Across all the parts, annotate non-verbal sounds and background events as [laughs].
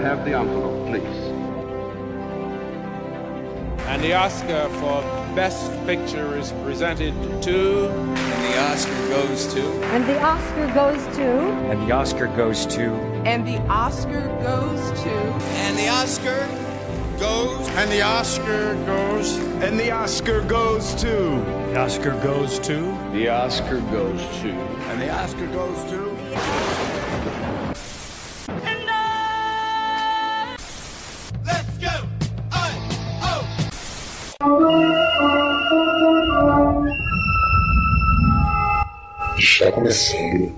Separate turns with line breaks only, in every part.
have the envelope, please?
And the Oscar for Best Picture is presented to.
And the Oscar goes to.
And the Oscar goes to.
And the Oscar goes to.
And the Oscar goes to.
And the Oscar goes.
And the Oscar goes.
And the Oscar goes to.
The Oscar goes to.
The Oscar goes to.
And the Oscar goes to.
Está começando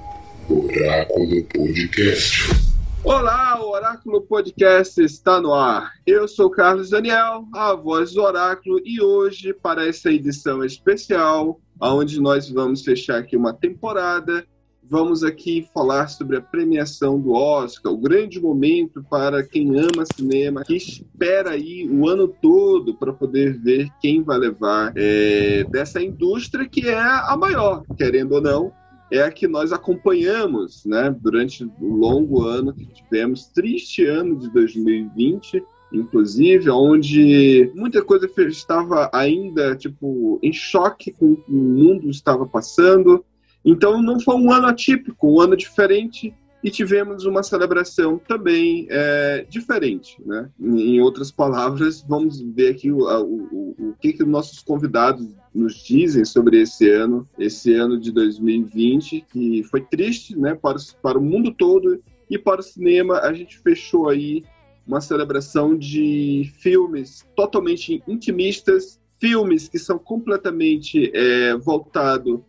o Oráculo Podcast.
Olá, o Oráculo Podcast está no ar. Eu sou Carlos Daniel, a voz do Oráculo, e hoje, para essa edição especial, onde nós vamos fechar aqui uma temporada, vamos aqui falar sobre a premiação do Oscar, o grande momento para quem ama cinema, que espera aí o ano todo para poder ver quem vai levar é, dessa indústria que é a maior, querendo ou não, é a que nós acompanhamos, né, durante o longo ano que tivemos, triste ano de 2020, inclusive, onde muita coisa estava ainda tipo em choque com o que o mundo estava passando. Então não foi um ano atípico, um ano diferente e tivemos uma celebração também é, diferente, né? Em outras palavras, vamos ver aqui o, o, o, o que que nossos convidados nos dizem sobre esse ano, esse ano de 2020, que foi triste, né, para, para o mundo todo e para o cinema. A gente fechou aí uma celebração de filmes totalmente intimistas, filmes que são completamente é, voltados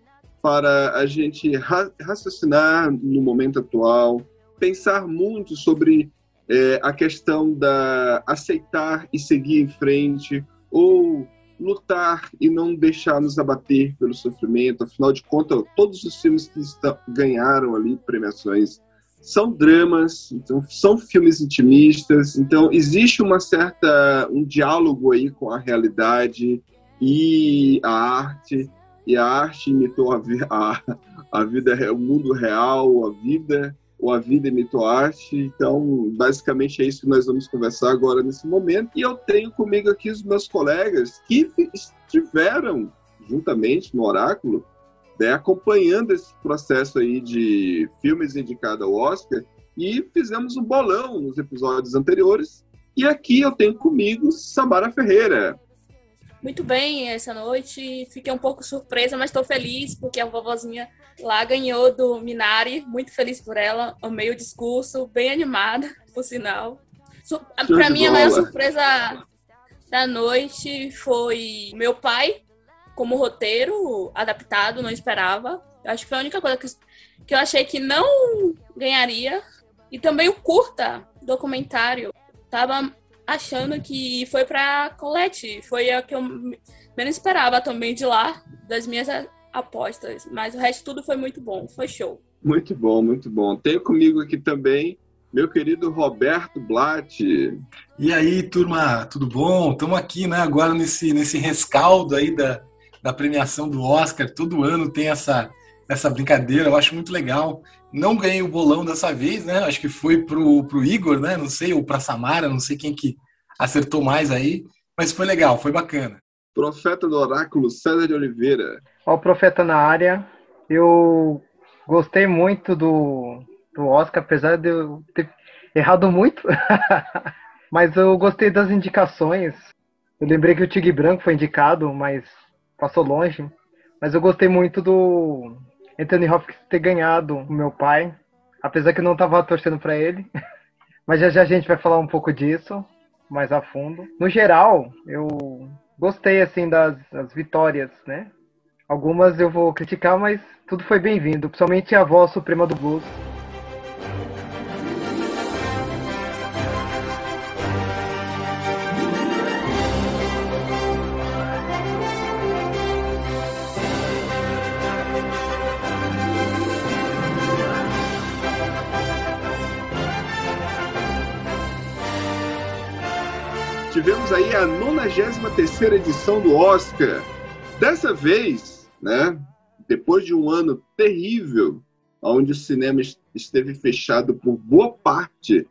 para a gente ra raciocinar no momento atual, pensar muito sobre é, a questão da aceitar e seguir em frente, ou lutar e não deixar nos abater pelo sofrimento. Afinal de contas, todos os filmes que ganharam ali premiações são dramas, então são filmes intimistas. Então existe uma certa um diálogo aí com a realidade e a arte. E a arte imitou a, a, a vida, o mundo real, a vida ou a vida imitou a arte. Então, basicamente é isso que nós vamos conversar agora nesse momento. E eu tenho comigo aqui os meus colegas que estiveram juntamente no Oráculo, né, acompanhando esse processo aí de filmes indicados ao Oscar e fizemos um bolão nos episódios anteriores. E aqui eu tenho comigo Samara Ferreira.
Muito bem essa noite. Fiquei um pouco surpresa, mas estou feliz porque a vovozinha lá ganhou do Minari. Muito feliz por ela. Amei o discurso, bem animada, por sinal. Para mim, a maior surpresa da noite foi meu pai, como roteiro adaptado, não esperava. Acho que foi a única coisa que, que eu achei que não ganharia. E também o curta documentário. Tava achando que foi para Colette. Foi a que eu menos esperava também de lá, das minhas apostas. Mas o resto tudo foi muito bom, foi show.
Muito bom, muito bom. Tenho comigo aqui também meu querido Roberto Blatt.
E aí, turma, tudo bom? Estamos aqui, né, agora nesse, nesse rescaldo aí da, da premiação do Oscar. Todo ano tem essa, essa brincadeira, eu acho muito legal. Não ganhei o bolão dessa vez, né? Acho que foi pro, pro Igor, né? Não sei, ou pra Samara, não sei quem que acertou mais aí, mas foi legal, foi bacana.
Profeta do Oráculo, César de Oliveira.
Ó, o Profeta na área. Eu gostei muito do, do Oscar, apesar de eu ter errado muito. [laughs] mas eu gostei das indicações. Eu lembrei que o Tigre Branco foi indicado, mas passou longe. Mas eu gostei muito do Anthony Hopkins ter ganhado o meu pai, apesar que eu não estava torcendo para ele. [laughs] Mas já já a gente vai falar um pouco disso mais a fundo. No geral, eu gostei assim das, das vitórias, né? Algumas eu vou criticar, mas tudo foi bem-vindo, principalmente a voz suprema do blues.
Tivemos aí a 93 edição do Oscar. Dessa vez, né, depois de um ano terrível, onde o cinema esteve fechado por boa parte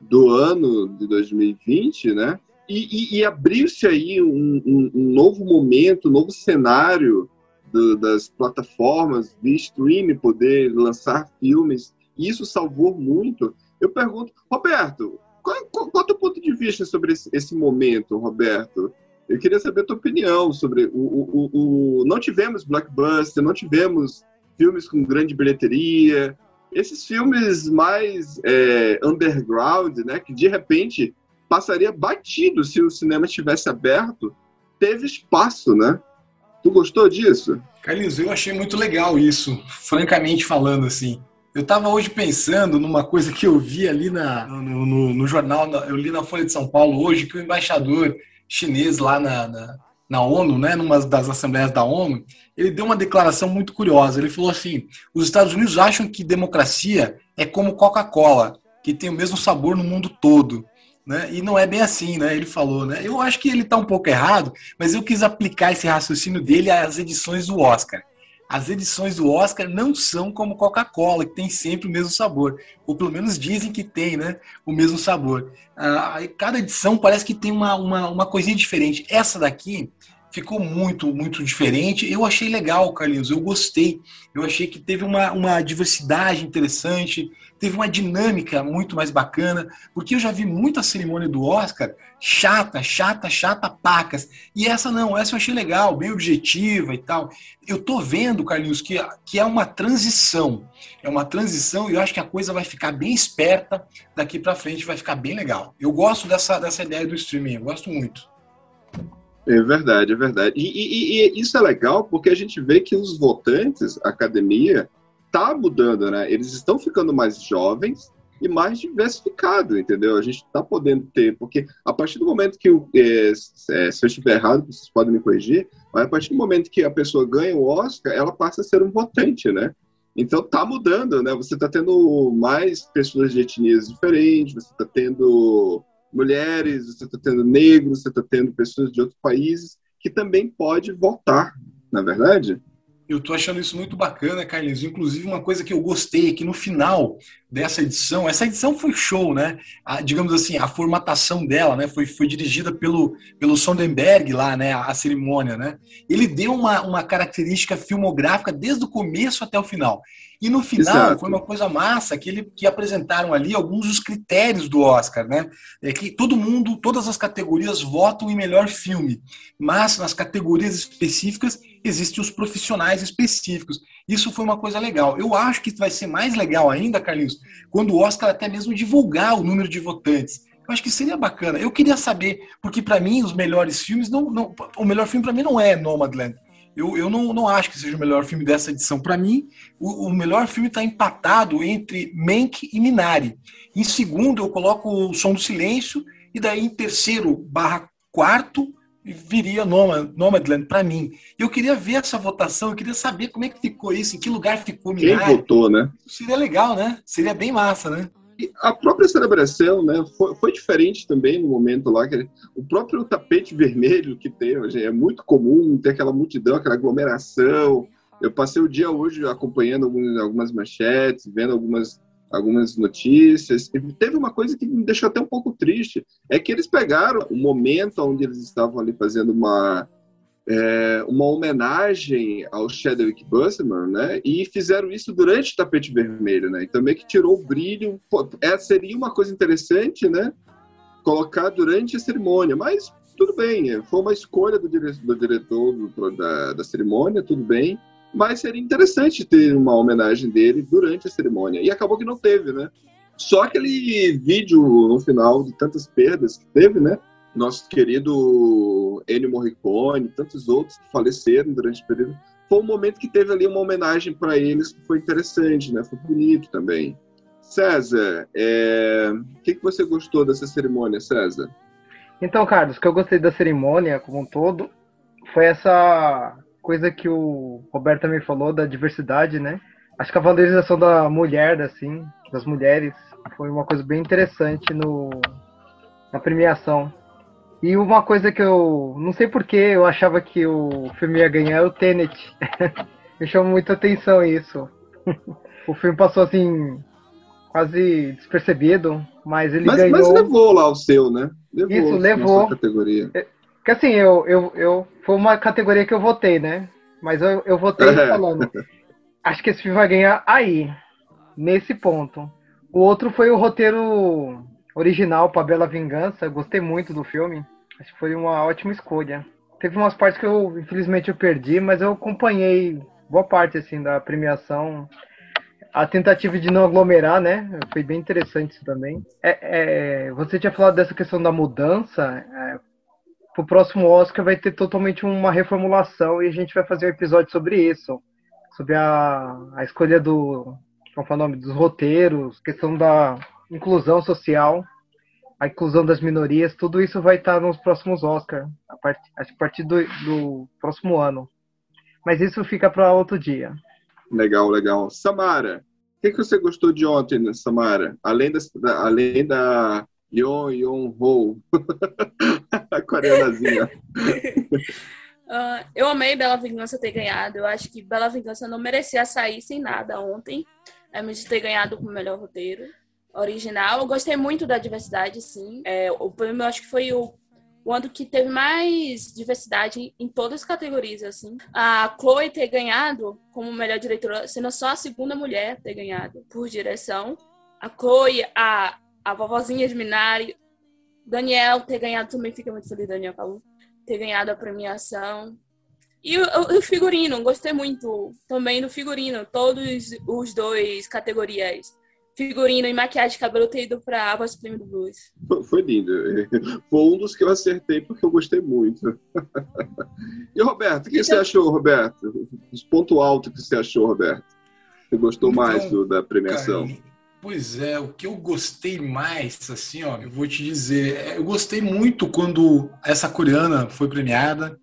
do ano de 2020, né? E, e, e abriu-se aí um, um, um, novo momento, um novo cenário do, das plataformas de streaming poder lançar filmes. E isso salvou muito. Eu pergunto, Roberto, qual, qual, qual é o teu ponto de vista sobre esse, esse, momento, Roberto? Eu queria saber a tua opinião sobre o, o, o, o não tivemos blockbuster, não tivemos filmes com grande bilheteria, esses filmes mais é, underground, né, que de repente passaria batido se o cinema estivesse aberto, teve espaço, né? Tu gostou disso?
Carlinhos, eu achei muito legal isso, francamente falando assim. Eu estava hoje pensando numa coisa que eu vi ali na, no, no, no, jornal, eu li na Folha de São Paulo hoje, que o embaixador chinês lá na, na, na ONU, né, numa das assembleias da ONU, ele deu uma declaração muito curiosa. Ele falou assim: os Estados Unidos acham que democracia é como Coca-Cola, que tem o mesmo sabor no mundo todo. Né? E não é bem assim, né? Ele falou, né? Eu acho que ele está um pouco errado, mas eu quis aplicar esse raciocínio dele às edições do Oscar. As edições do Oscar não são como Coca-Cola, que tem sempre o mesmo sabor. Ou pelo menos dizem que tem, né? O mesmo sabor. Ah, cada edição parece que tem uma, uma, uma coisinha diferente. Essa daqui ficou muito, muito diferente. Eu achei legal, Carlinhos, eu gostei. Eu achei que teve uma, uma diversidade interessante, teve uma dinâmica muito mais bacana, porque eu já vi muita cerimônia do Oscar chata, chata, chata, pacas. E essa não, essa eu achei legal, bem objetiva e tal. Eu tô vendo, Carlinhos, que, que é uma transição. É uma transição e eu acho que a coisa vai ficar bem esperta daqui para frente, vai ficar bem legal. Eu gosto dessa, dessa ideia do streaming, eu gosto muito.
É verdade, é verdade. E, e, e, isso é legal porque a gente vê que os votantes, a academia, tá mudando, né? Eles estão ficando mais jovens e mais diversificado, entendeu? A gente está podendo ter, porque a partir do momento que, é, é, se eu estiver errado, vocês podem me corrigir, mas a partir do momento que a pessoa ganha o Oscar, ela passa a ser um votante, né? Então tá mudando, né? Você está tendo mais pessoas de etnias diferentes, você está tendo mulheres, você está tendo negros, você está tendo pessoas de outros países que também pode votar, na é verdade?
Eu estou achando isso muito bacana, Carlinhos. Inclusive, uma coisa que eu gostei é que no final dessa edição, essa edição foi show, né? A, digamos assim, a formatação dela, né? Foi, foi dirigida pelo, pelo Sondenberg lá, né? A, a cerimônia, né? Ele deu uma, uma característica filmográfica desde o começo até o final. E no final Exato. foi uma coisa massa que ele que apresentaram ali alguns dos critérios do Oscar, né? É que todo mundo, todas as categorias votam em melhor filme, mas nas categorias específicas existem os profissionais específicos. Isso foi uma coisa legal. Eu acho que vai ser mais legal ainda, Carlinhos, quando o Oscar até mesmo divulgar o número de votantes. Eu acho que seria bacana. Eu queria saber, porque para mim os melhores filmes não, não o melhor filme para mim não é Nomadland eu, eu não, não acho que seja o melhor filme dessa edição. Para mim, o, o, melhor filme está empatado entre Mank e Minari. Em segundo, eu coloco o Som do Silêncio, e daí em terceiro barra quarto viria Nomadland para mim. Eu queria ver essa votação, eu queria saber como é que ficou isso, em que lugar ficou
Minari. Quem votou, né?
Seria legal, né? Seria bem massa, né?
A própria celebração né, foi, foi, diferente também no momento lá. Que o próprio tapete vermelho que tem hoje é muito comum ter aquela multidão, aquela aglomeração. Eu passei o dia hoje acompanhando algumas, algumas manchetes, vendo algumas, algumas notícias. E teve uma coisa que me deixou até um pouco triste: é que eles pegaram o momento onde eles estavam ali fazendo uma é, uma homenagem ao Chadwick Boseman, né? E fizeram isso durante o tapete vermelho, né? Então meio que tirou o brilho. Pô, é, seria uma coisa interessante, né? Colocar durante a cerimônia, mas tudo bem. É, foi uma escolha do, dire do diretor do, da, da cerimônia, tudo bem. Mas seria interessante ter uma homenagem dele durante a cerimônia. E acabou que não teve, né? Só aquele vídeo no final de tantas perdas que teve, né? Nosso querido Ennio Morricone, tantos outros que faleceram durante o período. Foi um momento que teve ali uma homenagem para eles que foi interessante, né? Foi bonito também. César, é... o que, que você gostou dessa cerimônia, César?
Então, Carlos, o que eu gostei da cerimônia como um todo foi essa coisa que o Roberto também falou da diversidade, né? Acho que a valorização da mulher, assim, das mulheres, foi uma coisa bem interessante no, na premiação. E uma coisa que eu não sei porque eu achava que o filme ia ganhar é o Tenet. [laughs] Me chamou muita atenção isso. [laughs] o filme passou assim quase despercebido, mas ele
mas,
ganhou.
Mas levou lá o seu, né?
Levou Isso, levou.
categoria.
É, que assim, eu, eu, eu. Foi uma categoria que eu votei, né? Mas eu, eu votei é. falando. Acho que esse filme vai ganhar aí, nesse ponto. O outro foi o roteiro original para Bela Vingança. Eu gostei muito do filme. Acho que foi uma ótima escolha. Teve umas partes que eu, infelizmente, eu perdi, mas eu acompanhei boa parte assim da premiação. A tentativa de não aglomerar, né? Foi bem interessante isso também. É, é, você tinha falado dessa questão da mudança. É, pro próximo Oscar vai ter totalmente uma reformulação e a gente vai fazer um episódio sobre isso. Sobre a, a escolha do. Qual é o nome? Dos roteiros, questão da inclusão social, a inclusão das minorias, tudo isso vai estar nos próximos Oscars, a partir, a partir do, do próximo ano. Mas isso fica para outro dia.
Legal, legal. Samara, o que, que você gostou de ontem, né, Samara? Além da, além da Yon Yon Ho, [laughs] a coreanazinha.
Uh, [laughs] eu amei Bela Vingança ter ganhado. Eu acho que Bela Vingança não merecia sair sem nada ontem. É, de ter ganhado com o melhor roteiro original. Eu gostei muito da diversidade, sim. É, o prêmio, eu acho que foi o, o ano que teve mais diversidade em todas as categorias, assim. A Chloe ter ganhado como melhor diretora, sendo só a segunda mulher ter ganhado por direção. A Chloe, a, a vovozinha de Minari, Daniel ter ganhado também, fica muito feliz, Daniel Calu, ter ganhado a premiação. E o, o, figurino, gostei muito também do figurino, todos os dois categorias figurino e maquiagem de cabelo ter ido pra Voz Supreme do Blues.
Foi lindo. Foi um dos que eu acertei porque eu gostei muito. [laughs] E Roberto, o que você achou, Roberto? Os pontos altos que você achou, Roberto? Você gostou então, mais do, da premiação? Cara,
pois é, o que eu gostei mais, assim, ó, eu vou te dizer, é, eu gostei muito quando essa coreana foi premiada.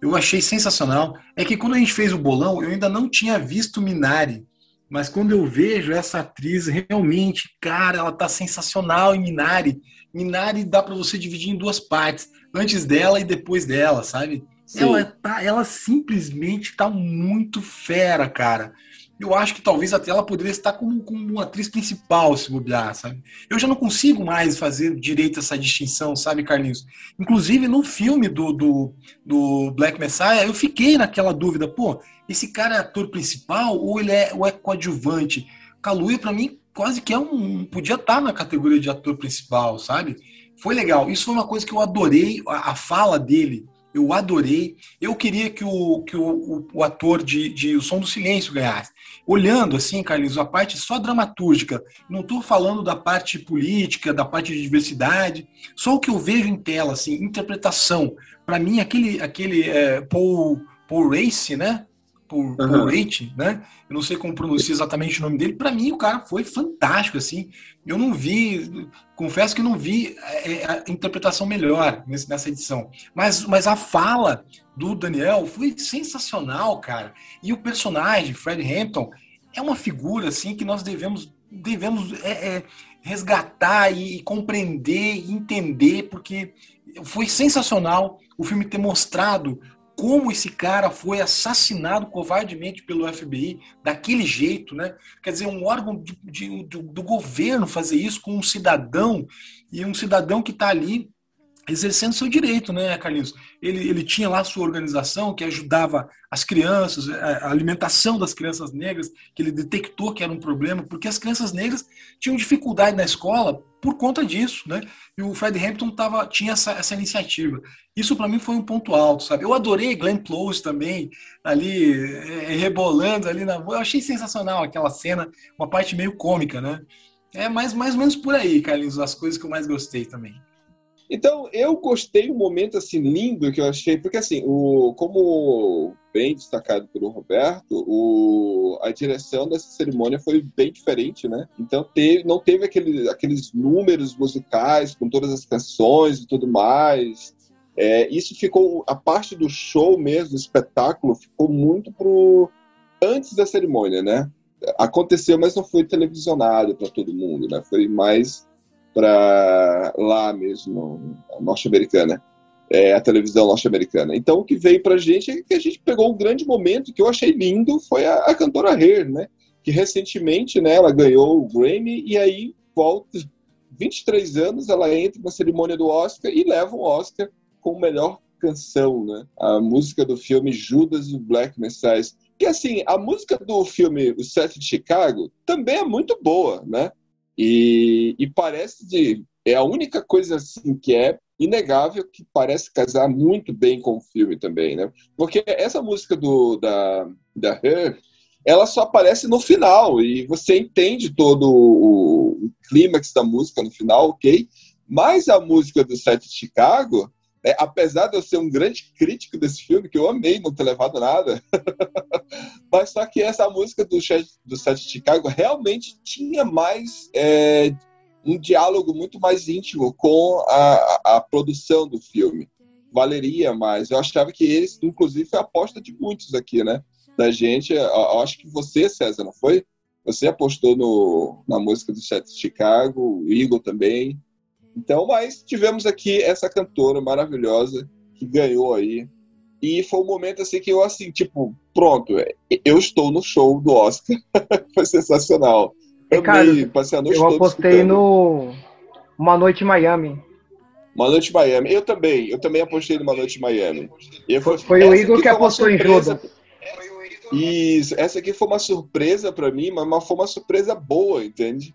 Eu achei sensacional. É que quando a gente fez o bolão, eu ainda não tinha visto Minari. Mas quando eu vejo essa atriz, realmente, cara, ela tá sensacional em Minari. Minari dá para você dividir em duas partes, antes dela e depois dela, sabe? Ela, tá, ela simplesmente tá muito fera, cara eu acho que talvez até ela poderia estar como, como uma atriz principal, se bobear, sabe? Eu já não consigo mais fazer direito essa distinção, sabe, Carlinhos? Inclusive, no filme do, do, do Black Messiah, eu fiquei naquela dúvida, pô, esse cara é ator principal ou ele é, ou é coadjuvante? Kaluuya, para mim, quase que é um... podia estar na categoria de ator principal, sabe? Foi legal. Isso foi uma coisa que eu adorei, a, a fala dele, eu adorei. Eu queria que o, que o, o, ator de, de O Som do Silêncio ganhasse olhando assim, Carlinhos, a parte só dramatúrgica, não estou falando da parte política, da parte de diversidade, só o que eu vejo em tela, assim, interpretação. Para mim, aquele, aquele é, Paul, Paul Race, né? Uhum. Paul Rate, né? Eu não sei como pronuncia exatamente o nome dele. Para mim, o cara foi fantástico, assim. Eu não vi, confesso que não vi é, é, a interpretação melhor nessa edição. Mas, mas a fala do Daniel foi sensacional, cara. E o personagem, Fred Hampton, é uma figura assim que nós devemos devemos é, é, resgatar e, e, compreender e entender, porque foi sensacional o filme ter mostrado como esse cara foi assassinado covardemente pelo FBI daquele jeito, né? Quer dizer, um órgão de, de, do, do governo fazer isso com um cidadão e um cidadão que está ali exercendo seu direito, né, Carlinhos? Ele, ele tinha lá sua organização que ajudava as crianças, a alimentação das crianças negras, que ele detectou que era um problema, porque as crianças negras tinham dificuldade na escola por conta disso, né? E o Fred Hampton tava, tinha essa, essa iniciativa. Isso para mim foi um ponto alto, sabe? Eu adorei Glenn Close também, ali, é, rebolando ali na... Eu achei sensacional aquela cena, uma parte meio cômica, né? É mais, mais ou menos por aí, Carlinhos, as coisas que eu mais gostei também.
Então, eu gostei um momento assim lindo que eu achei, porque assim, o, como bem destacado pelo Roberto, o, a direção dessa cerimônia foi bem diferente, né? Então, teve, não teve aquele, aqueles números musicais com todas as canções e tudo mais. É, isso ficou, a parte do show mesmo, do espetáculo, ficou muito pro antes da cerimônia, né? Aconteceu, mas não foi televisionado para todo mundo, né? Foi mais para lá mesmo, norte-americana, é, a televisão norte-americana. Então, o que veio para a gente é que a gente pegou um grande momento que eu achei lindo, foi a, a cantora Hair, né? que recentemente né, ela ganhou o Grammy e aí volta [laughs] 23 anos, ela entra na cerimônia do Oscar e leva o Oscar com melhor canção, né? A música do filme Judas e Black Messiah. Que assim, a música do filme O Sete de Chicago também é muito boa, né? E, e parece de é a única coisa assim que é inegável que parece casar muito bem com o filme também, né? Porque essa música do da da Her, ela só aparece no final e você entende todo o, o clímax da música no final, ok? Mas a música do Sete de Chicago, é, apesar de eu ser um grande crítico desse filme, que eu amei não ter levado nada, [laughs] mas só que essa música do, do Sete de Chicago realmente tinha mais é, um diálogo muito mais íntimo com a, a, produção do filme. Valeria mais. Eu achava que eles, inclusive, foi a aposta de muitos aqui, né? Da gente. Eu acho que você, César, não foi? Você apostou no, na música do Sete de Chicago, o Eagle também. Então, mas tivemos aqui essa cantora maravilhosa que ganhou aí. E foi um momento assim que eu assim, tipo, pronto, eu estou no show do Oscar. [laughs] foi sensacional.
Amei, passei a noite eu apostei escutando. no Uma Noite em Miami.
Uma Noite em Miami. Eu também, eu também apostei no Uma Noite em Miami.
E foi, foi o Igor que apostou em Judas.
Isso, essa aqui foi uma surpresa para mim, mas foi uma surpresa boa, entende?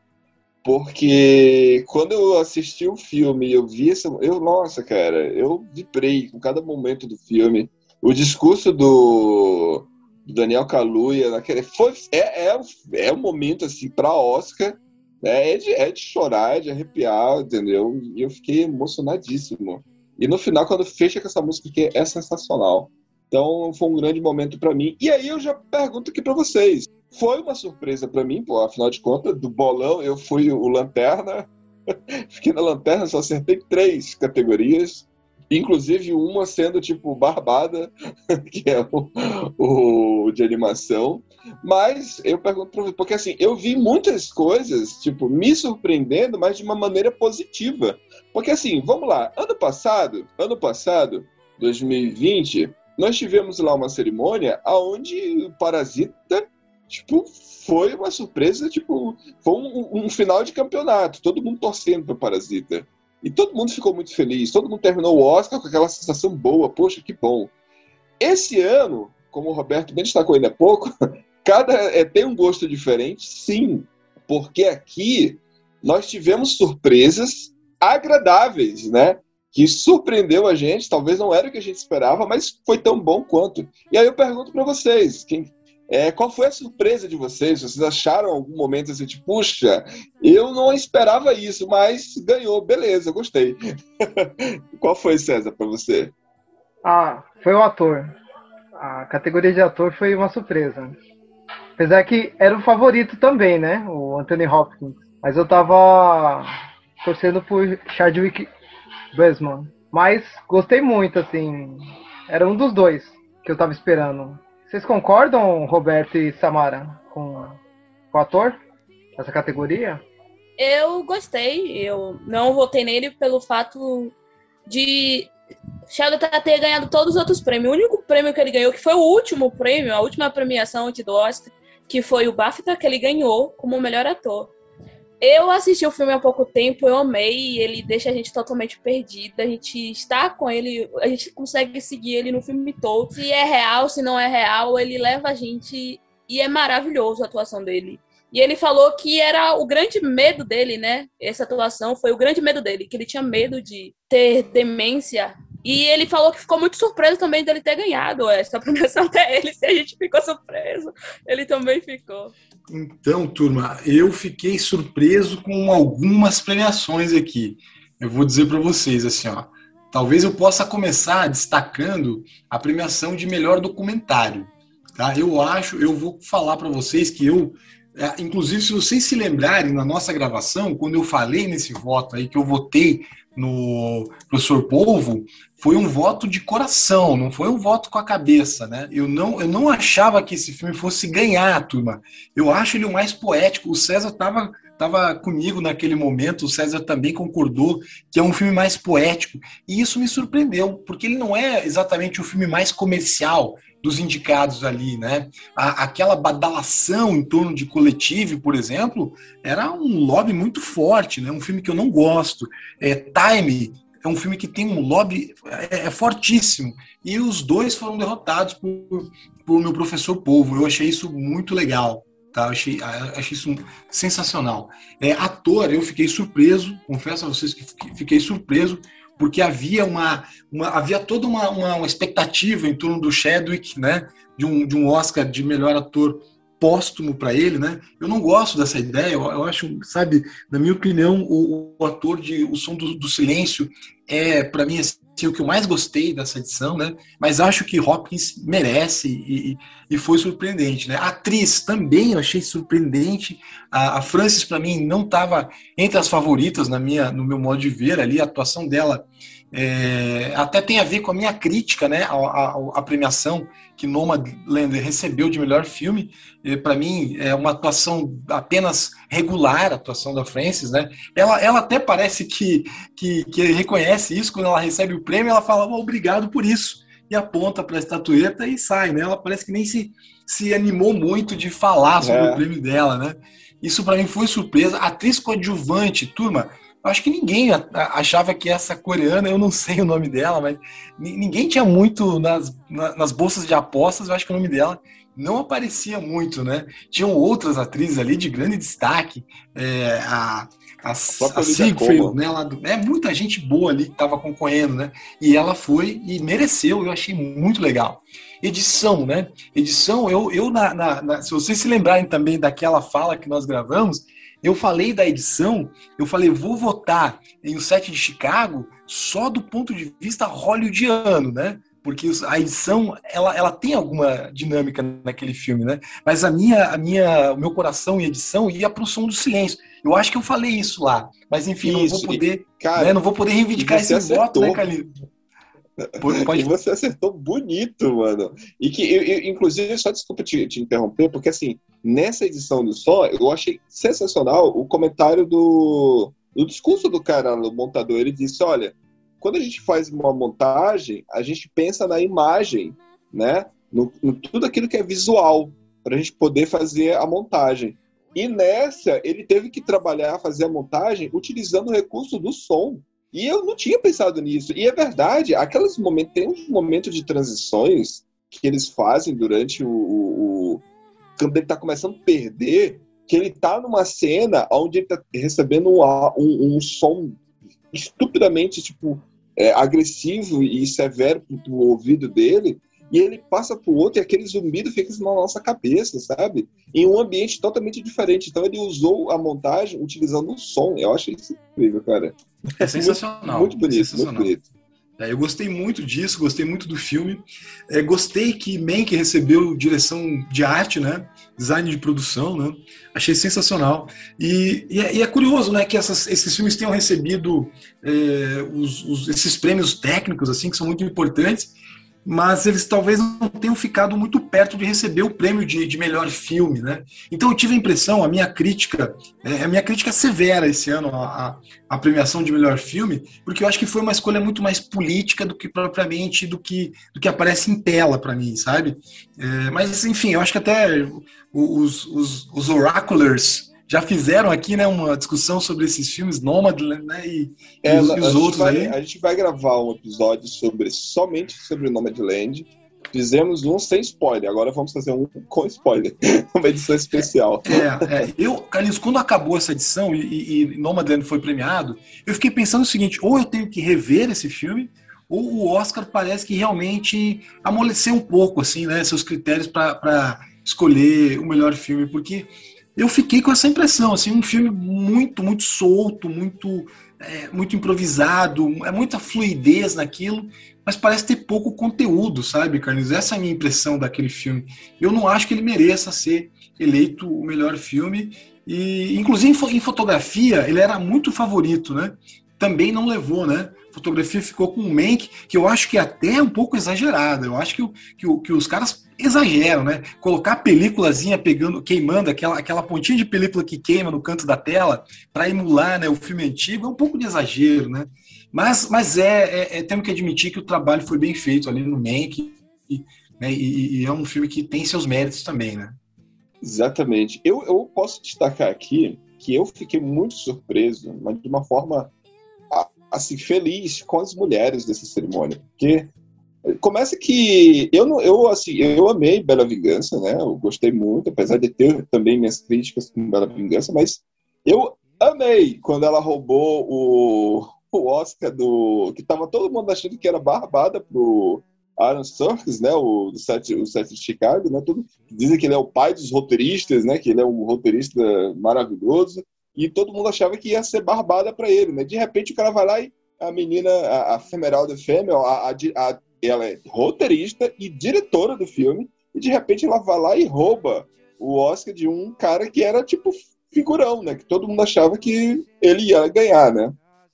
Porque quando eu assisti o filme, eu vi essa. Eu, nossa, cara, eu vibrei com cada momento do filme. O discurso do, Daniel Kaluuya, naquele, foi, é, é, é um momento assim para Oscar, né? é, de, é de chorar, é de arrepiar, entendeu? E eu fiquei emocionadíssimo. E no final, quando fecha com essa música, que é sensacional. Então foi um grande momento para mim. E aí eu já pergunto aqui para vocês: foi uma surpresa para mim, pô, afinal de contas, do bolão eu fui o Lanterna, [laughs] fiquei na Lanterna, só acertei três categorias, inclusive uma sendo tipo Barbada, [laughs] que é o, o de animação. Mas eu pergunto porque assim, eu vi muitas coisas, tipo, me surpreendendo, mas de uma maneira positiva. Porque assim, vamos lá, ano passado, ano passado, 2020, nós tivemos lá uma cerimônia aonde o Parasita tipo, foi uma surpresa, tipo, foi um, um final de campeonato, todo mundo torcendo para Parasita. E todo mundo ficou muito feliz, todo mundo terminou o Oscar com aquela sensação boa, poxa, que bom. Esse ano, como o Roberto bem destacou ainda há pouco, [laughs] cada é, tem um gosto diferente, sim, porque aqui nós tivemos surpresas agradáveis, né? Que surpreendeu a gente, talvez não era o que a gente esperava, mas foi tão bom quanto. E aí eu pergunto para vocês, quem, é, qual foi a surpresa de vocês? Vocês acharam algum momento assim, tipo, puxa, eu não esperava isso, mas ganhou, beleza, gostei. [laughs] qual foi, César, para você?
Ah, foi o ator. A categoria de ator foi uma surpresa. Apesar que era o favorito também, né? O Anthony Hopkins. Mas eu tava torcendo por Chadwick Boseman. Mas gostei muito, assim. Era um dos dois que eu tava esperando. Vocês concordam, Roberto e Samara, com, com o ator? Essa categoria?
Eu gostei. Eu não votei nele pelo fato de Sheldon ter ganhado todos os outros prêmios. O único prêmio que ele ganhou, que foi o último prêmio, a última premiação do Oscar, que foi o BAFTA, que ele ganhou como melhor ator. Eu assisti o filme há pouco tempo, eu amei, ele deixa a gente totalmente perdida, a gente está com ele, a gente consegue seguir ele no filme todo. Se é real, se não é real, ele leva a gente e é maravilhoso a atuação dele. E ele falou que era o grande medo dele, né? Essa atuação foi o grande medo dele, que ele tinha medo de ter demência e ele falou que ficou muito surpreso também dele ter ganhado essa premiação [laughs] até ele. Se a gente ficou surpreso, ele também ficou.
Então, turma, eu fiquei surpreso com algumas premiações aqui. Eu vou dizer para vocês assim, ó. Talvez eu possa começar destacando a premiação de melhor documentário. Tá? Eu acho, eu vou falar para vocês que eu é, inclusive, se vocês se lembrarem na nossa gravação, quando eu falei nesse voto aí, que eu votei no professor Polvo, foi um voto de coração, não foi um voto com a cabeça, né? Eu não, eu não achava que esse filme fosse ganhar, turma. Eu acho ele o mais poético. O César estava estava comigo naquele momento, o César também concordou que é um filme mais poético. E isso me surpreendeu, porque ele não é exatamente o filme mais comercial dos indicados ali, né? A, aquela badalação em torno de coletivo, por exemplo, era um lobby muito forte, né? Um filme que eu não gosto. É, Time é um filme que tem um lobby é, é fortíssimo. E os dois foram derrotados por, por meu professor Povo. Eu achei isso muito legal. Tá? Achei, achei isso sensacional. É, ator, eu fiquei surpreso, confesso a vocês que fiquei surpreso, porque havia uma, uma havia toda uma, uma, uma, expectativa em torno do Chadwick, né? De um, de um Oscar de melhor ator póstumo para ele, né? Eu não gosto dessa ideia. Eu, eu, acho, sabe, na minha opinião, o, o ator de O Som do, do Silêncio é, para mim, assim, o que eu mais gostei dessa edição, né? Mas acho que Hopkins merece e, e foi surpreendente, né? A atriz também eu achei surpreendente. A, a Frances para mim não estava entre as favoritas na minha, no meu modo de ver ali. A atuação dela é, até tem a ver com a minha crítica, né? A premiação que Nomadland recebeu de melhor filme, para mim é uma atuação apenas regular, a atuação da Frances, né? Ela, ela até parece que, que, que reconhece isso quando ela recebe o prêmio, ela fala oh, obrigado por isso e aponta para a estatueta e sai, né? Ela parece que nem se, se animou muito de falar sobre é. o prêmio dela, né? Isso para mim foi surpresa. Atriz coadjuvante, turma, acho que ninguém achava que essa coreana, eu não sei o nome dela, mas ninguém tinha muito nas, nas bolsas de apostas, eu acho que o nome dela não aparecia muito, né? Tinham outras atrizes ali de grande destaque, é, a, a, a, a Siegfried, né? Lá do, é muita gente boa ali que estava concorrendo, né? E ela foi e mereceu, eu achei muito legal. Edição, né? Edição, eu, eu na, na, na, se vocês se lembrarem também daquela fala que nós gravamos, eu falei da edição, eu falei, vou votar em o set de Chicago só do ponto de vista hollywoodiano, né? Porque a edição, ela, ela tem alguma dinâmica naquele filme, né? Mas a minha, a minha, o meu coração e edição ia para o som do silêncio. Eu acho que eu falei isso lá, mas enfim, isso, não vou poder, cara, né, não vou poder reivindicar esse acertou. voto, né, Calil?
Pode... E você acertou bonito, mano. E que, eu, eu, inclusive, só desculpa te, te, interromper, porque assim, nessa edição do Só, eu achei sensacional o comentário do, do discurso do cara, do montador. Ele disse: olha, quando a gente faz uma montagem, a gente pensa na imagem, né? No, no tudo aquilo que é visual, para a gente poder fazer a montagem. E nessa, ele teve que trabalhar, fazer a montagem utilizando o recurso do som. E eu não tinha pensado nisso. E é verdade, aqueles momentos, tem uns momentos de transições que eles fazem durante o. o, o quando ele está começando a perder, que ele está numa cena onde ele está recebendo um, um, um, som estupidamente tipo, é, agressivo e severo para o ouvido dele, e ele passa para o outro e aquele zumbido fica na nossa cabeça, sabe? Em um ambiente totalmente diferente. Então ele usou a montagem utilizando o som. Eu achei isso incrível, cara.
É sensacional.
Muito, muito bonito, sensacional. muito bonito.
É, eu gostei muito disso, gostei muito do filme. É, gostei que Mank recebeu direção de arte, né? Design de produção, né? Achei sensacional. E, e, é, e é, curioso, né, que essas, esses filmes tenham recebido é, os, os, esses prêmios técnicos, assim, que são muito importantes mas eles talvez não tenham ficado muito perto de receber o prêmio de, de melhor filme, né? Então eu tive a impressão, a minha crítica, é, a minha crítica severa esse ano a, a, premiação de melhor filme, porque eu acho que foi uma escolha muito mais política do que propriamente do que, do que aparece em tela para mim, sabe? É, mas enfim, eu acho que até os, os, os Oraculars já fizeram aqui né, uma discussão sobre esses filmes, Nomadland né, e,
é, e os, os outros vai, aí. A gente vai gravar um episódio sobre somente sobre Nomadland. Fizemos um sem spoiler, agora vamos fazer um com spoiler, [laughs] uma edição especial.
É, é. eu, Carlinhos, quando acabou essa edição e, e, e Nomadland foi premiado, eu fiquei pensando o seguinte: ou eu tenho que rever esse filme, ou o Oscar parece que realmente amoleceu um pouco, assim, né, seus critérios para escolher o melhor filme, porque eu fiquei com essa impressão, assim, um filme muito, muito solto, muito, é, muito improvisado, é muita fluidez naquilo, mas parece ter pouco conteúdo, sabe, Carlos? Essa é a minha impressão daquele filme. Eu não acho que ele mereça ser eleito o melhor filme. E, inclusive, em fotografia, ele era muito favorito, né? Também não levou, né? fotografia ficou com um Mank, que eu acho que é até um pouco exagerada. Eu acho que, que, que os caras exageram, né? Colocar a películazinha pegando, queimando, aquela, aquela pontinha de película que queima no canto da tela para emular né, o filme antigo é um pouco de exagero, né? Mas, mas é, é, é, temos que admitir que o trabalho foi bem feito ali no Mank e, né, e, e, é um filme que tem seus méritos também, né?
Exatamente. Eu, eu posso destacar aqui que eu fiquei muito surpreso, mas de uma forma assim feliz com as mulheres dessa cerimônia, porque começa que eu não, eu assim, eu amei Bela Vingança, né? Eu gostei muito, apesar de ter também minhas críticas com Bela Vingança, mas eu amei quando ela roubou o, o Oscar do que tava todo mundo achando que era barbada pro Aaron Sorkin, né, o do set, o set de Chicago, né, tudo dizem que ele é o pai dos roteiristas, né, que ele é um roteirista maravilhoso e todo mundo achava que ia ser barbada para ele, né? De repente o cara vai lá e a menina, a, a Femeral de Femel, a, a, a, ela é roteirista e diretora do filme, e de repente ela vai lá e rouba o Oscar de um cara que era tipo figurão, né? Que todo mundo achava que ele ia ganhar, né?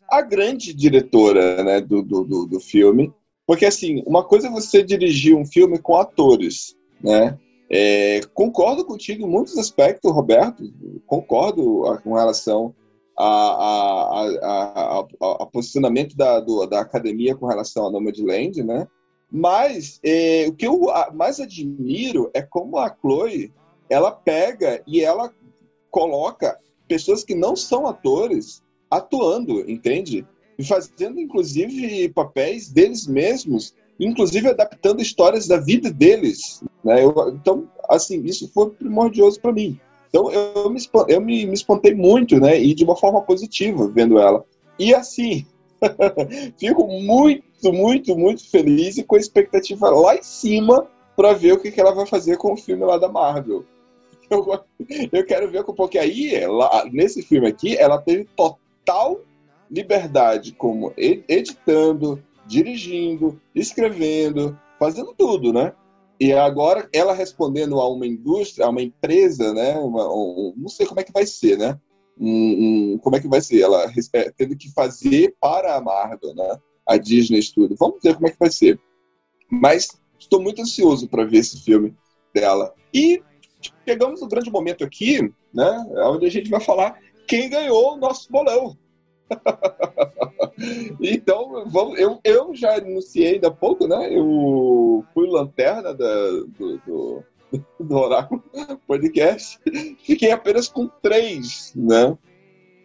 A grande diretora, né, do, do, do, do filme, porque assim, uma coisa é você dirigir um filme com atores, né? É, concordo contigo em muitos aspectos, Roberto. Concordo com relação a, a, a, a posicionamento da, do, da academia com relação a Nomadland, né? Mas é, o que eu mais admiro é como a Chloe ela pega e ela coloca pessoas que não são atores atuando, entende? E fazendo inclusive papéis deles mesmos inclusive adaptando histórias da vida deles. Né? Eu, então, assim, isso foi primordioso para mim. Então, eu, me, eu me, me espantei muito, né? E de uma forma positiva vendo ela. E assim, [laughs] fico muito, muito, muito feliz e com a expectativa lá em cima para ver o que, que ela vai fazer com o filme lá da Marvel. [laughs] Eu, eu quero ver porque aí, lá, nesse filme aqui, ela teve total liberdade como editando, dirigindo, escrevendo, fazendo tudo, né? E agora ela respondendo a uma indústria, a uma empresa, né? Uma, um, não sei como é que vai ser, né? Um, um, como é que vai ser? Ela é, tendo que fazer para a Marvel, né? A Disney Studio. Vamos ver como é que vai ser. Mas estou muito ansioso para ver esse filme dela. E chegamos no grande momento aqui, né? Onde a gente vai falar quem ganhou o nosso bolão. [laughs] então, vamos, eu, eu já anunciei ainda há pouco, né? Eu fui lanterna da, do, do, [laughs] do Oráculo Podcast. Fiquei apenas com três, né?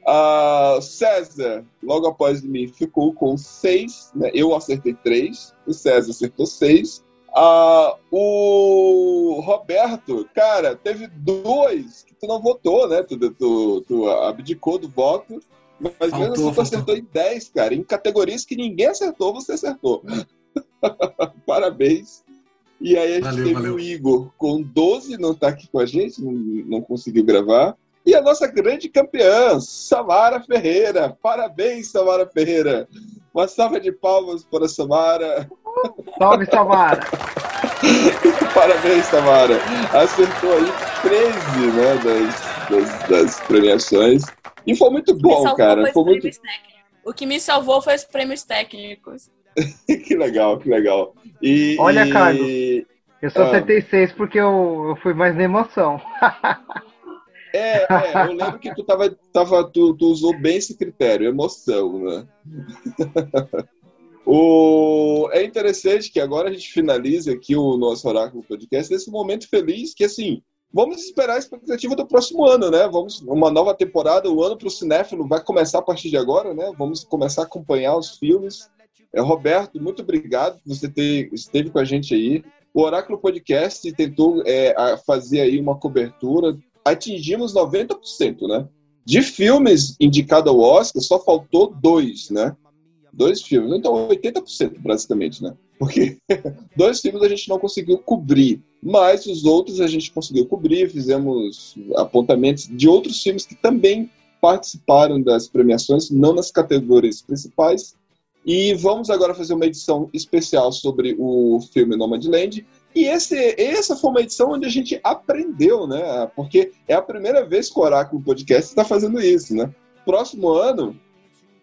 Uh, César, logo após mim, ficou com seis. Né? Eu acertei três, o César acertou seis. Uh, o Roberto, cara, teve dois que tu não votou, né? Tu, tu, tu abdicou do voto. Mas faltou, mesmo assim, tu acertou em 10, cara. Em categorias que ninguém acertou, você acertou. [laughs] Parabéns. E aí a gente valeu, teve valeu. o Igor com 12, não está aqui com a gente, não, não conseguiu gravar. E a nossa grande campeã, Samara Ferreira. Parabéns, Samara Ferreira. Uma salva de palmas para a Samara.
Salve, Samara. [laughs]
Parabéns, Samara. Acertou aí 13 né, das, das, das premiações. E foi muito bom, cara. Foi, foi muito...
O que me salvou foi os prêmios técnicos. [laughs]
que legal, que legal. E,
Olha, e... Carlos, eu só ah. acertei seis porque eu, eu fui mais na emoção.
é, é, eu lembro que tu, tava, tava, tu, tu usou bem esse critério, emoção, né? [laughs] o... É interessante que agora a gente finaliza aqui o nosso Oráculo Podcast nesse momento feliz que, assim, Vamos esperar a expectativa do próximo ano, né? Vamos uma nova temporada, o ano para o cinéfilo vai começar a partir de agora, né? Vamos começar a acompanhar os filmes. É, Roberto, muito obrigado por você ter esteve com a gente aí. O Oráculo Podcast tentou é, fazer aí uma cobertura. Atingimos 90%, né? De filmes indicados ao Oscar, só faltou dois, né? Dois filmes. Então, 80% basicamente, né? Porque [laughs] dois filmes a gente não conseguiu cobrir mas os outros a gente conseguiu cobrir, fizemos apontamentos de outros filmes que também participaram das premiações, não nas categorias principais. E vamos agora fazer uma edição especial sobre o filme Nomadland. E esse, essa foi uma edição onde a gente aprendeu, né? Porque é a primeira vez que o Oráculo Podcast está fazendo isso, né? Próximo ano,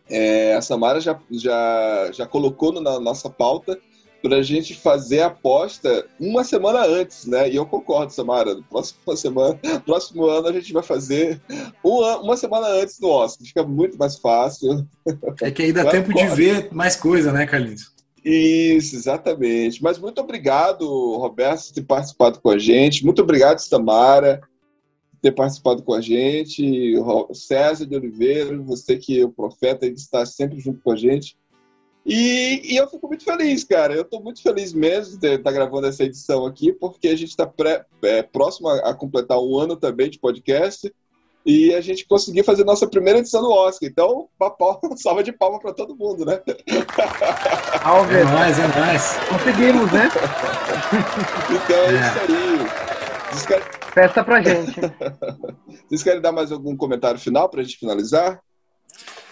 é, a Samara já, já, já colocou na nossa pauta para a gente fazer a aposta uma semana antes, né? E eu concordo, Samara. Próxima semana, [laughs] próximo ano a gente vai fazer uma, uma semana antes do Oscar. Fica muito mais fácil.
É que aí dá tempo de ver mais coisa, né, Carlinhos?
Isso, exatamente. Mas muito obrigado, Roberto, por ter participado com a gente. Muito obrigado, Samara, por ter participado com a gente. César de Oliveira, você que é o profeta, ele está sempre junto com a gente. E, e, eu fico muito feliz, cara. Eu estou muito feliz mesmo de estar tá gravando essa edição aqui, porque a gente está é, próximo a, a, completar um ano também de podcast e a gente conseguiu fazer nossa primeira edição do Oscar. Então, papau, [laughs] salva de palma para todo mundo, né? [laughs]
Alves. É nóis, é nóis.
Conseguimos, né?
então é, é. isso aí.
Festa pra gente. [laughs]
Vocês querem dar mais algum comentário final para a gente finalizar?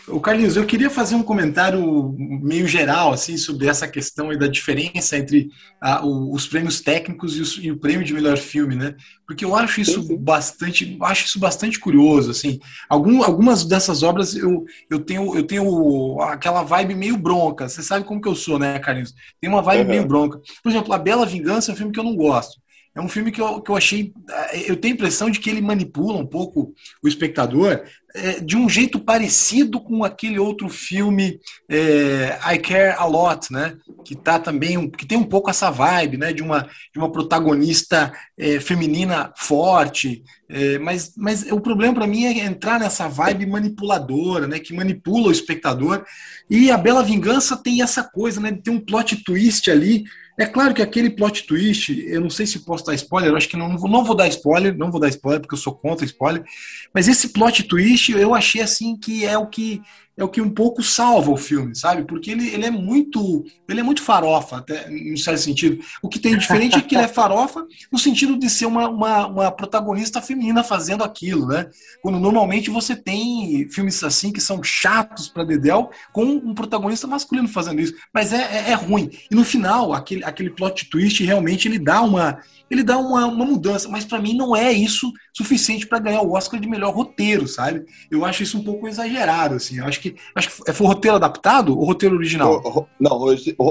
O Carlinhos, eu queria fazer um comentário meio geral assim sobre essa questão da diferença entre a, o, os prêmios técnicos e, os, e, o prêmio de melhor filme, né? Porque eu acho isso sim, sim. bastante, acho isso bastante curioso, assim. Algum, algumas dessas obras eu, eu tenho eu tenho aquela vibe meio bronca. Você sabe como que eu sou, né, Carlinhos? Tem uma vibe uhum. meio bronca. Por exemplo, A Bela Vingança é um filme que eu não gosto. É um filme que eu, que eu achei. Eh, eu tenho a impressão de que ele manipula um pouco o espectador é, de um jeito parecido com aquele outro filme é, I Care a Lot, né? Que tá também que tem um pouco essa vibe, né? De uma, de uma protagonista é, feminina forte. mas, mas o problema para mim é entrar nessa vibe manipuladora, né? Que manipula o espectador. E a Bela Vingança tem essa coisa, né? De ter um plot twist ali é claro que aquele plot twist, eu não sei se posso dar spoiler, eu acho que não, não vou dar spoiler, não vou dar spoiler porque eu sou contra spoiler, mas esse plot twist eu achei assim que é o que é o que um pouco salva o filme, sabe? Porque ele, ele é muito ele é muito farofa, até em certo sentido. O que tem diferente é que ele é farofa no sentido de ser uma, uma, uma protagonista feminina fazendo aquilo, né? Quando normalmente você tem filmes assim que são chatos para Dedel com um protagonista masculino fazendo isso, mas é, é, é ruim. E no final, aquele, aquele plot twist realmente ele dá uma ele dá uma, uma mudança, mas para mim não é isso suficiente para ganhar o Oscar de melhor roteiro, sabe? Eu acho isso um pouco exagerado, assim. Eu acho que acho que foi roteiro adaptado ou roteiro original?
O, o, não,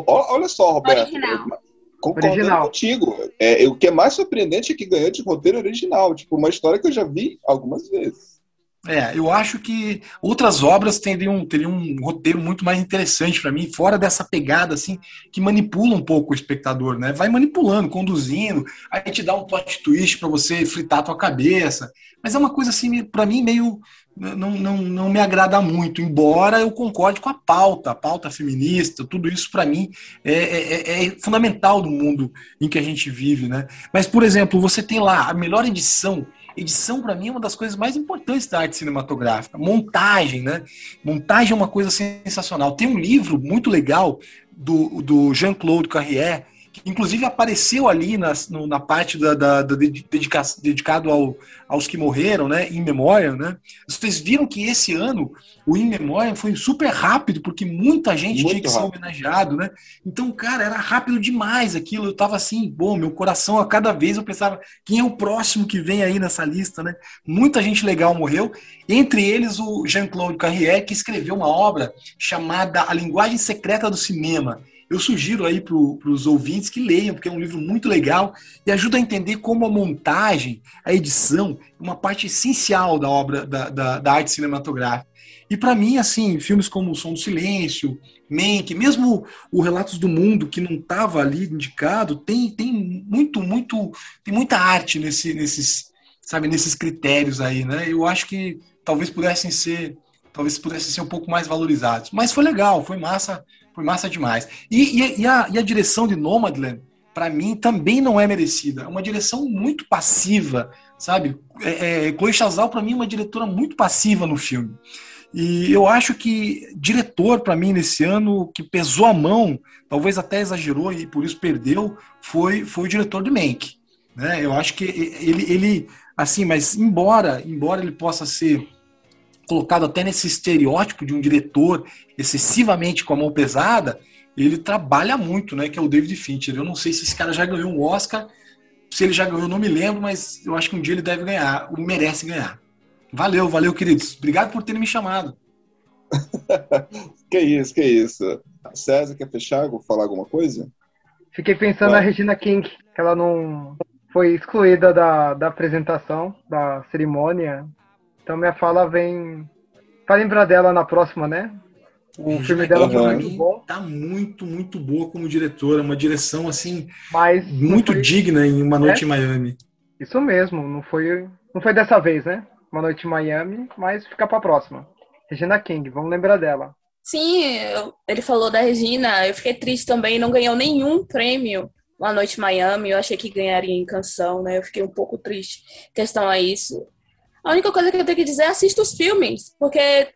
olha só, Roberto. Original. Concordando original. contigo. É, o que é mais surpreendente é que ganhou de roteiro original. Tipo, uma história que eu já vi algumas vezes.
É, eu acho que outras obras teriam, teriam um roteiro muito mais interessante para mim, fora dessa pegada assim que manipula um pouco o espectador, né? Vai manipulando, conduzindo, aí te dá um plot twist para você fritar a tua cabeça. Mas é uma coisa assim, para mim meio não, não, não me agrada muito, embora eu concorde com a pauta, a pauta feminista, tudo isso para mim é, é, é, fundamental do mundo em que a gente vive, né? Mas, por exemplo, você tem lá a melhor edição edição para mim é uma das coisas mais importantes da arte cinematográfica. Montagem, né? Montagem é uma coisa sensacional. Tem um livro muito legal do, do Jean-Claude Carrière inclusive apareceu ali na, no, na parte da, da, da dedica, dedicado ao, aos que morreram, né, in memoriam, né? Vocês viram que esse ano o in memoriam foi super rápido porque muita gente Muito tinha que rápido. ser homenageado, né? Então, cara, era rápido demais aquilo. Eu tava assim, bom, meu coração a cada vez eu pensava quem é o próximo que vem aí nessa lista, né? Muita gente legal morreu, entre eles o Jean-Claude Carrière que escreveu uma obra chamada A Linguagem Secreta do Cinema eu sugiro aí para os ouvintes que leiam, porque é um livro muito legal e ajuda a entender como a montagem, a edição, é uma parte essencial da obra da, da, da arte cinematográfica. E para mim, assim, filmes como O Som do Silêncio, Mank, mesmo o Relatos do Mundo, que não estava ali indicado, tem, tem muito, muito, tem muita arte nesse, nesses, sabe, nesses critérios aí, né? Eu acho que talvez pudessem ser, talvez pudessem ser um pouco mais valorizados. Mas foi legal, foi massa massa demais. E, e, e, a, e a direção de Nomadland, para mim, também não é merecida. É uma direção muito passiva, sabe? É, é, Chloe Chazal, para mim, é uma diretora muito passiva no filme. E eu acho que diretor, para mim, nesse ano, que pesou a mão, talvez até exagerou e por isso perdeu, foi, foi o diretor de Mank. Né? Eu acho que ele, ele, assim, mas embora, embora ele possa ser colocado até nesse estereótipo de um diretor excessivamente com a mão pesada, ele trabalha muito, né? Que é o David Fincher. Eu não sei se esse cara já ganhou um Oscar, se ele já ganhou, eu não me lembro, mas eu acho que um dia ele deve ganhar, ou merece ganhar. Valeu, valeu, queridos. Obrigado por terem me chamado. [laughs]
que isso, que isso. César, quer fechar? Vou falar alguma coisa?
Fiquei pensando na Regina King, que ela não foi excluída da, da apresentação, da cerimônia. Então minha fala vem. Vai lembrar dela na próxima, né? O
Regina
filme dela foi
pra
muito bom.
Tá muito, muito boa como diretora. Uma direção, assim,
Mas
muito
foi-
digna em Uma Noite
É?
em Miami.
Isso mesmo, não foi, não foi dessa vez, né? Uma noite em Miami, mas fica pra próxima. Regina King, vamos lembrar dela.
Sim, eu- ele falou da Regina. Eu fiquei triste também, não ganhou nenhum prêmio Uma Noite em Miami. Eu achei que ganharia em canção, né? Eu fiquei um pouco triste em questão a isso. A única coisa que eu tenho que dizer é assista os filmes, porque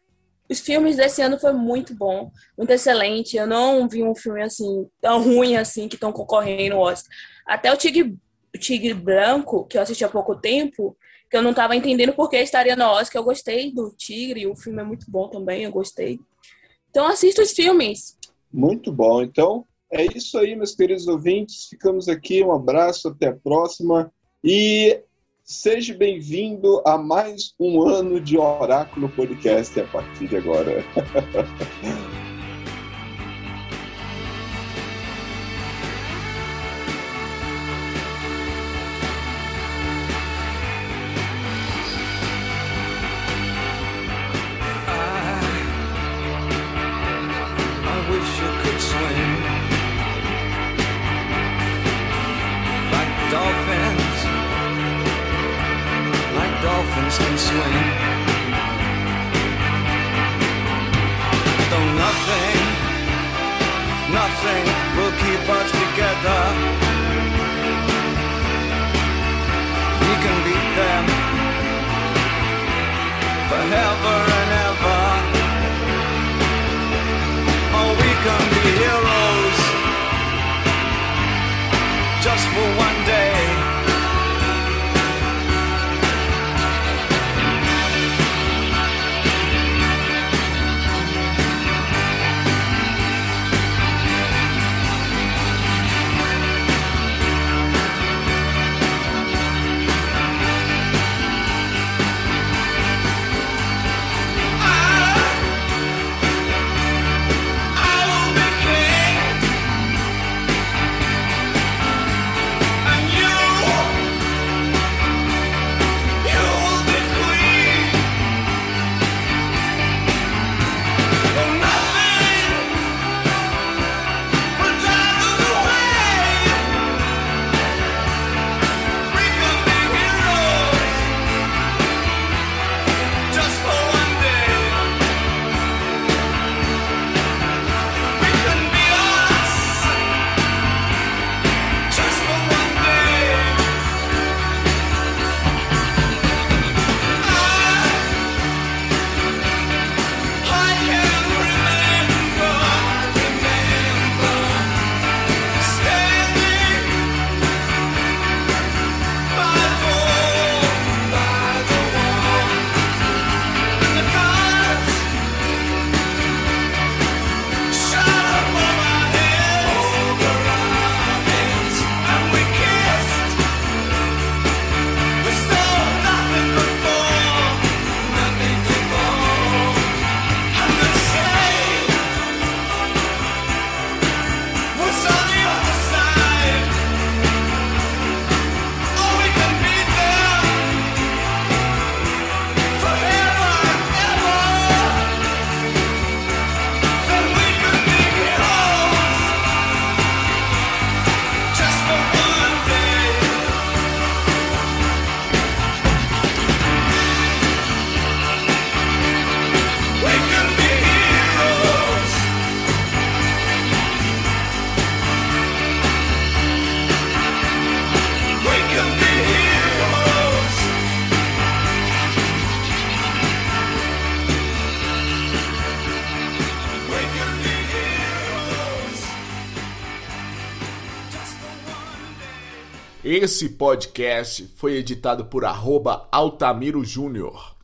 os filmes desse ano foi muito bom, muito excelente. Eu não vi um filme assim tão ruim assim que estão concorrendo ao Oscar. Até o Tigre, o Tigre Branco, que eu assisti há pouco tempo, que eu não estava entendendo por que estaria no Oscar. Eu gostei do Tigre, o filme é muito bom também, eu gostei. Então assista os filmes.
Muito bom. Então, é isso aí, meus queridos ouvintes. Ficamos aqui. Um abraço, até a próxima. E seja bem-vindo a mais um ano de Oráculo Podcast a partir de agora. [laughs]
Esse podcast foi editado por arroba Altamiro Júnior.